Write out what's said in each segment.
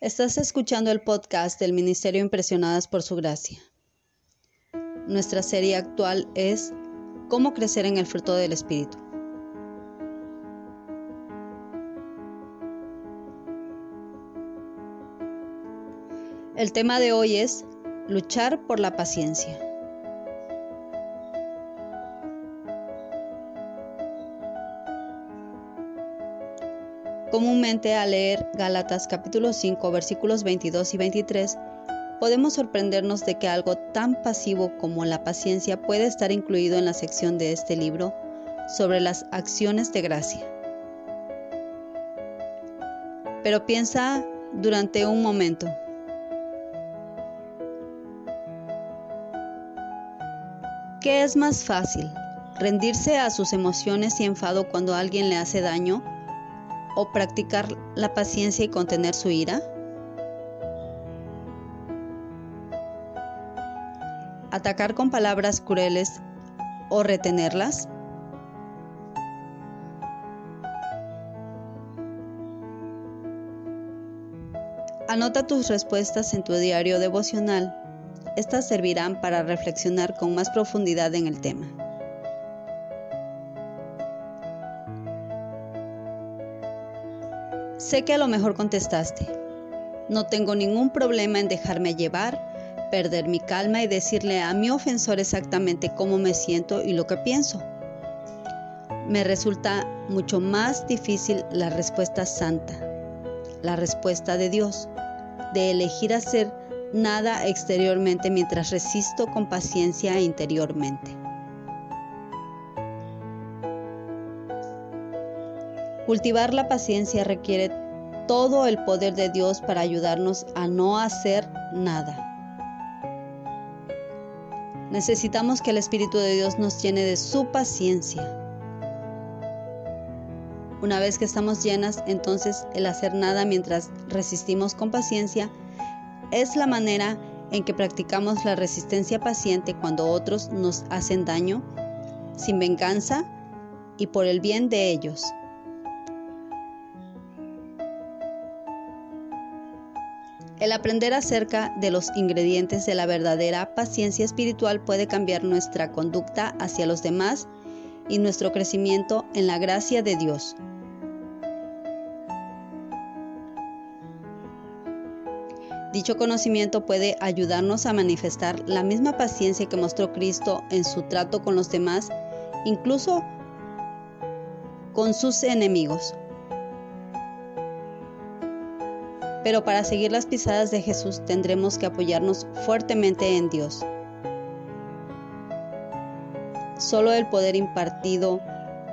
Estás escuchando el podcast del Ministerio Impresionadas por Su Gracia. Nuestra serie actual es Cómo crecer en el fruto del Espíritu. El tema de hoy es luchar por la paciencia. Comúnmente al leer Gálatas capítulo 5 versículos 22 y 23, podemos sorprendernos de que algo tan pasivo como la paciencia puede estar incluido en la sección de este libro sobre las acciones de gracia. Pero piensa durante un momento. ¿Qué es más fácil? ¿Rendirse a sus emociones y enfado cuando alguien le hace daño? O practicar la paciencia y contener su ira? ¿Atacar con palabras crueles o retenerlas? Anota tus respuestas en tu diario devocional. Estas servirán para reflexionar con más profundidad en el tema. Sé que a lo mejor contestaste, no tengo ningún problema en dejarme llevar, perder mi calma y decirle a mi ofensor exactamente cómo me siento y lo que pienso. Me resulta mucho más difícil la respuesta santa, la respuesta de Dios, de elegir hacer nada exteriormente mientras resisto con paciencia interiormente. Cultivar la paciencia requiere todo el poder de Dios para ayudarnos a no hacer nada. Necesitamos que el Espíritu de Dios nos llene de su paciencia. Una vez que estamos llenas, entonces el hacer nada mientras resistimos con paciencia es la manera en que practicamos la resistencia paciente cuando otros nos hacen daño, sin venganza y por el bien de ellos. El aprender acerca de los ingredientes de la verdadera paciencia espiritual puede cambiar nuestra conducta hacia los demás y nuestro crecimiento en la gracia de Dios. Dicho conocimiento puede ayudarnos a manifestar la misma paciencia que mostró Cristo en su trato con los demás, incluso con sus enemigos. Pero para seguir las pisadas de Jesús tendremos que apoyarnos fuertemente en Dios. Solo el poder impartido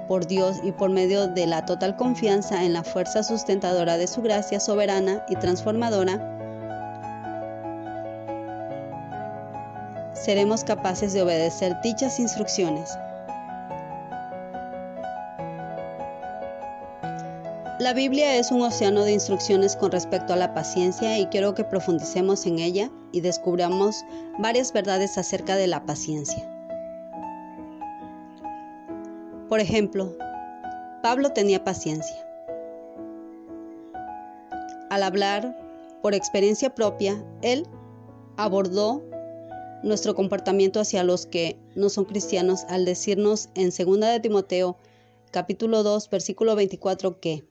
por Dios y por medio de la total confianza en la fuerza sustentadora de su gracia soberana y transformadora, seremos capaces de obedecer dichas instrucciones. La Biblia es un océano de instrucciones con respecto a la paciencia y quiero que profundicemos en ella y descubramos varias verdades acerca de la paciencia. Por ejemplo, Pablo tenía paciencia. Al hablar por experiencia propia, él abordó nuestro comportamiento hacia los que no son cristianos al decirnos en 2 de Timoteo capítulo 2 versículo 24 que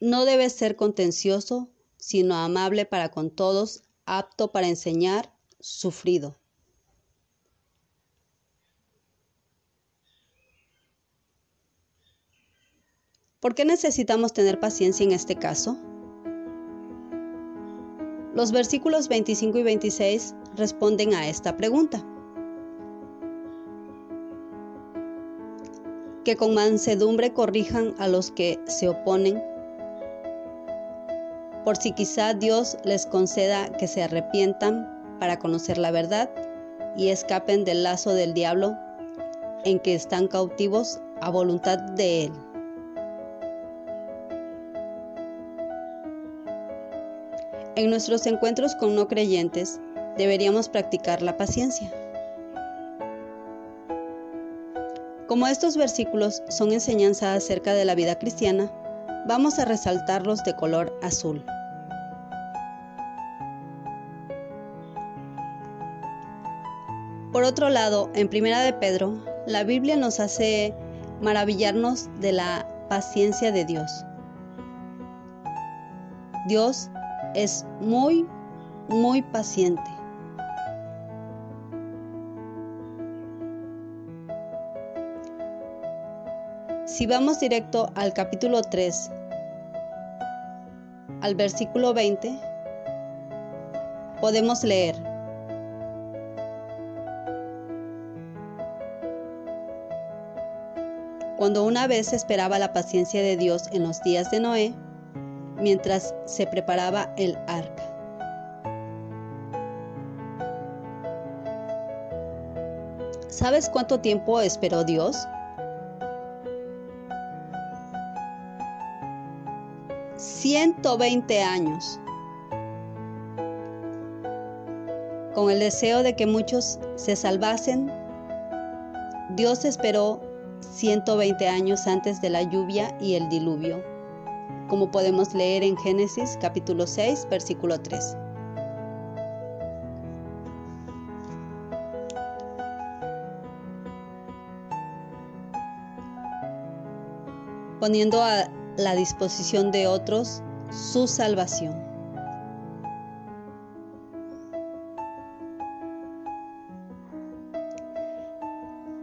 no debe ser contencioso, sino amable para con todos, apto para enseñar, sufrido. ¿Por qué necesitamos tener paciencia en este caso? Los versículos 25 y 26 responden a esta pregunta. Que con mansedumbre corrijan a los que se oponen por si quizá Dios les conceda que se arrepientan para conocer la verdad y escapen del lazo del diablo en que están cautivos a voluntad de Él. En nuestros encuentros con no creyentes deberíamos practicar la paciencia. Como estos versículos son enseñanza acerca de la vida cristiana, vamos a resaltarlos de color azul. Por otro lado, en Primera de Pedro, la Biblia nos hace maravillarnos de la paciencia de Dios. Dios es muy, muy paciente. Si vamos directo al capítulo 3, al versículo 20, podemos leer, Cuando una vez esperaba la paciencia de Dios en los días de Noé, mientras se preparaba el arca. ¿Sabes cuánto tiempo esperó Dios? 120 años. Con el deseo de que muchos se salvasen, Dios esperó 120 años antes de la lluvia y el diluvio, como podemos leer en Génesis capítulo 6, versículo 3. poniendo a la disposición de otros su salvación.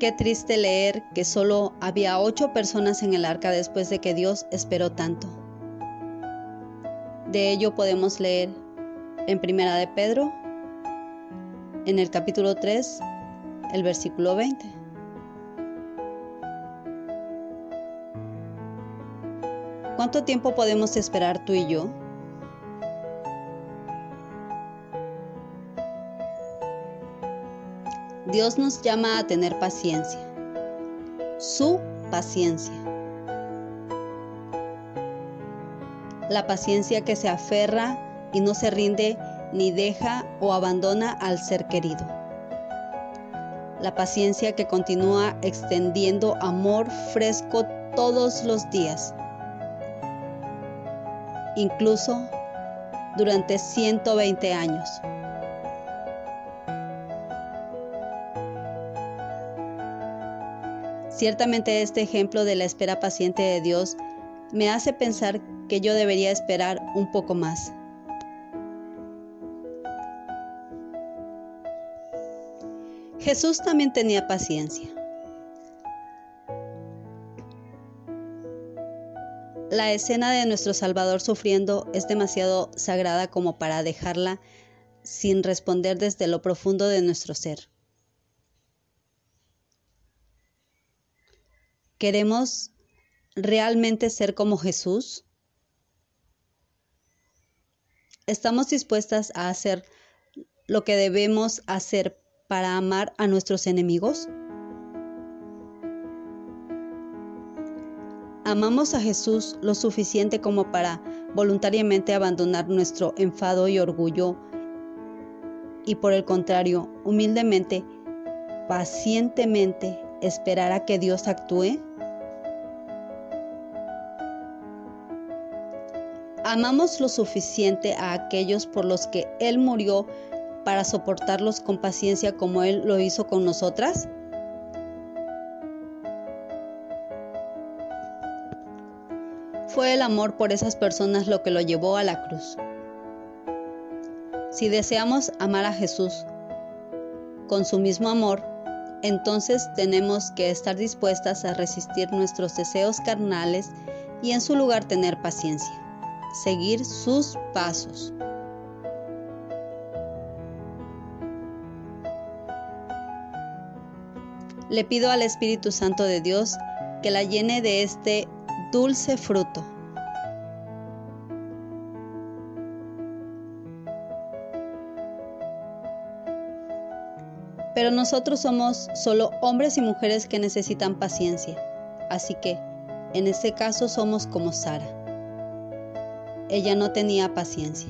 Qué triste leer que solo había ocho personas en el arca después de que Dios esperó tanto. De ello podemos leer en Primera de Pedro, en el capítulo 3, el versículo 20. ¿Cuánto tiempo podemos esperar tú y yo? Dios nos llama a tener paciencia, su paciencia. La paciencia que se aferra y no se rinde ni deja o abandona al ser querido. La paciencia que continúa extendiendo amor fresco todos los días, incluso durante 120 años. Ciertamente este ejemplo de la espera paciente de Dios me hace pensar que yo debería esperar un poco más. Jesús también tenía paciencia. La escena de nuestro Salvador sufriendo es demasiado sagrada como para dejarla sin responder desde lo profundo de nuestro ser. ¿Queremos realmente ser como Jesús? ¿Estamos dispuestas a hacer lo que debemos hacer para amar a nuestros enemigos? ¿Amamos a Jesús lo suficiente como para voluntariamente abandonar nuestro enfado y orgullo y por el contrario, humildemente, pacientemente esperar a que Dios actúe? ¿Amamos lo suficiente a aquellos por los que Él murió para soportarlos con paciencia como Él lo hizo con nosotras? Fue el amor por esas personas lo que lo llevó a la cruz. Si deseamos amar a Jesús con su mismo amor, entonces tenemos que estar dispuestas a resistir nuestros deseos carnales y en su lugar tener paciencia seguir sus pasos. Le pido al Espíritu Santo de Dios que la llene de este dulce fruto. Pero nosotros somos solo hombres y mujeres que necesitan paciencia. Así que, en este caso, somos como Sara ella no tenía paciencia.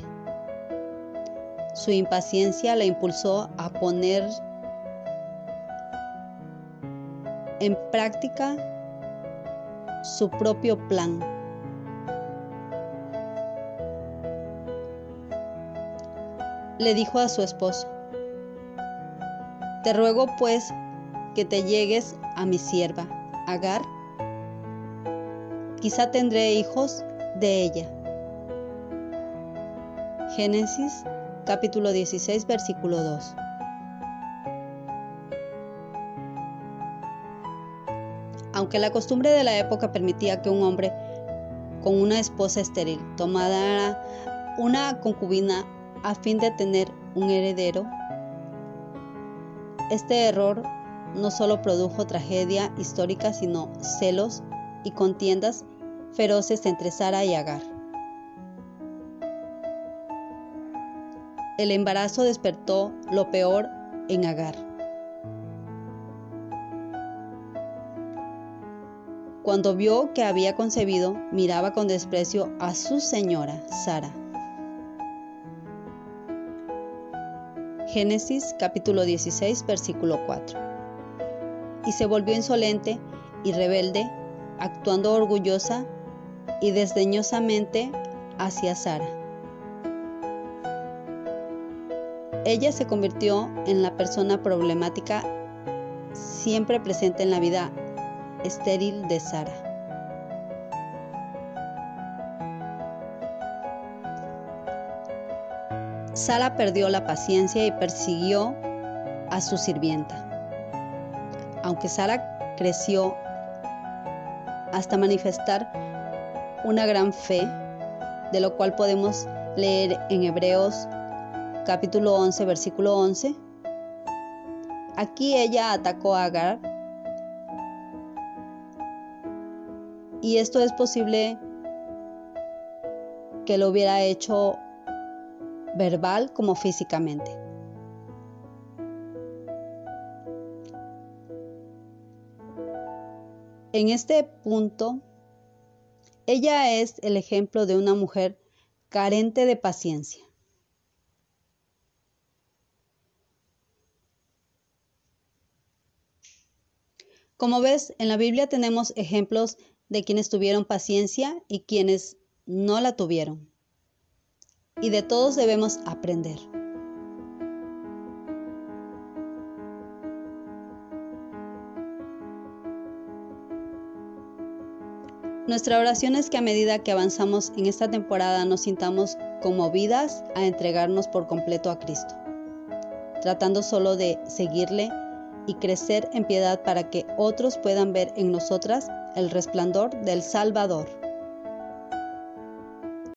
Su impaciencia la impulsó a poner en práctica su propio plan. Le dijo a su esposo, te ruego pues que te llegues a mi sierva, Agar. Quizá tendré hijos de ella. Génesis capítulo 16 versículo 2. Aunque la costumbre de la época permitía que un hombre con una esposa estéril tomara una concubina a fin de tener un heredero, este error no solo produjo tragedia histórica, sino celos y contiendas feroces entre Sara y Agar. El embarazo despertó lo peor en Agar. Cuando vio que había concebido, miraba con desprecio a su señora, Sara. Génesis capítulo 16 versículo 4. Y se volvió insolente y rebelde, actuando orgullosa y desdeñosamente hacia Sara. Ella se convirtió en la persona problemática siempre presente en la vida estéril de Sara. Sara perdió la paciencia y persiguió a su sirvienta. Aunque Sara creció hasta manifestar una gran fe, de lo cual podemos leer en Hebreos capítulo 11, versículo 11. Aquí ella atacó a Agar y esto es posible que lo hubiera hecho verbal como físicamente. En este punto, ella es el ejemplo de una mujer carente de paciencia. Como ves, en la Biblia tenemos ejemplos de quienes tuvieron paciencia y quienes no la tuvieron. Y de todos debemos aprender. Nuestra oración es que a medida que avanzamos en esta temporada nos sintamos conmovidas a entregarnos por completo a Cristo, tratando solo de seguirle y crecer en piedad para que otros puedan ver en nosotras el resplandor del Salvador.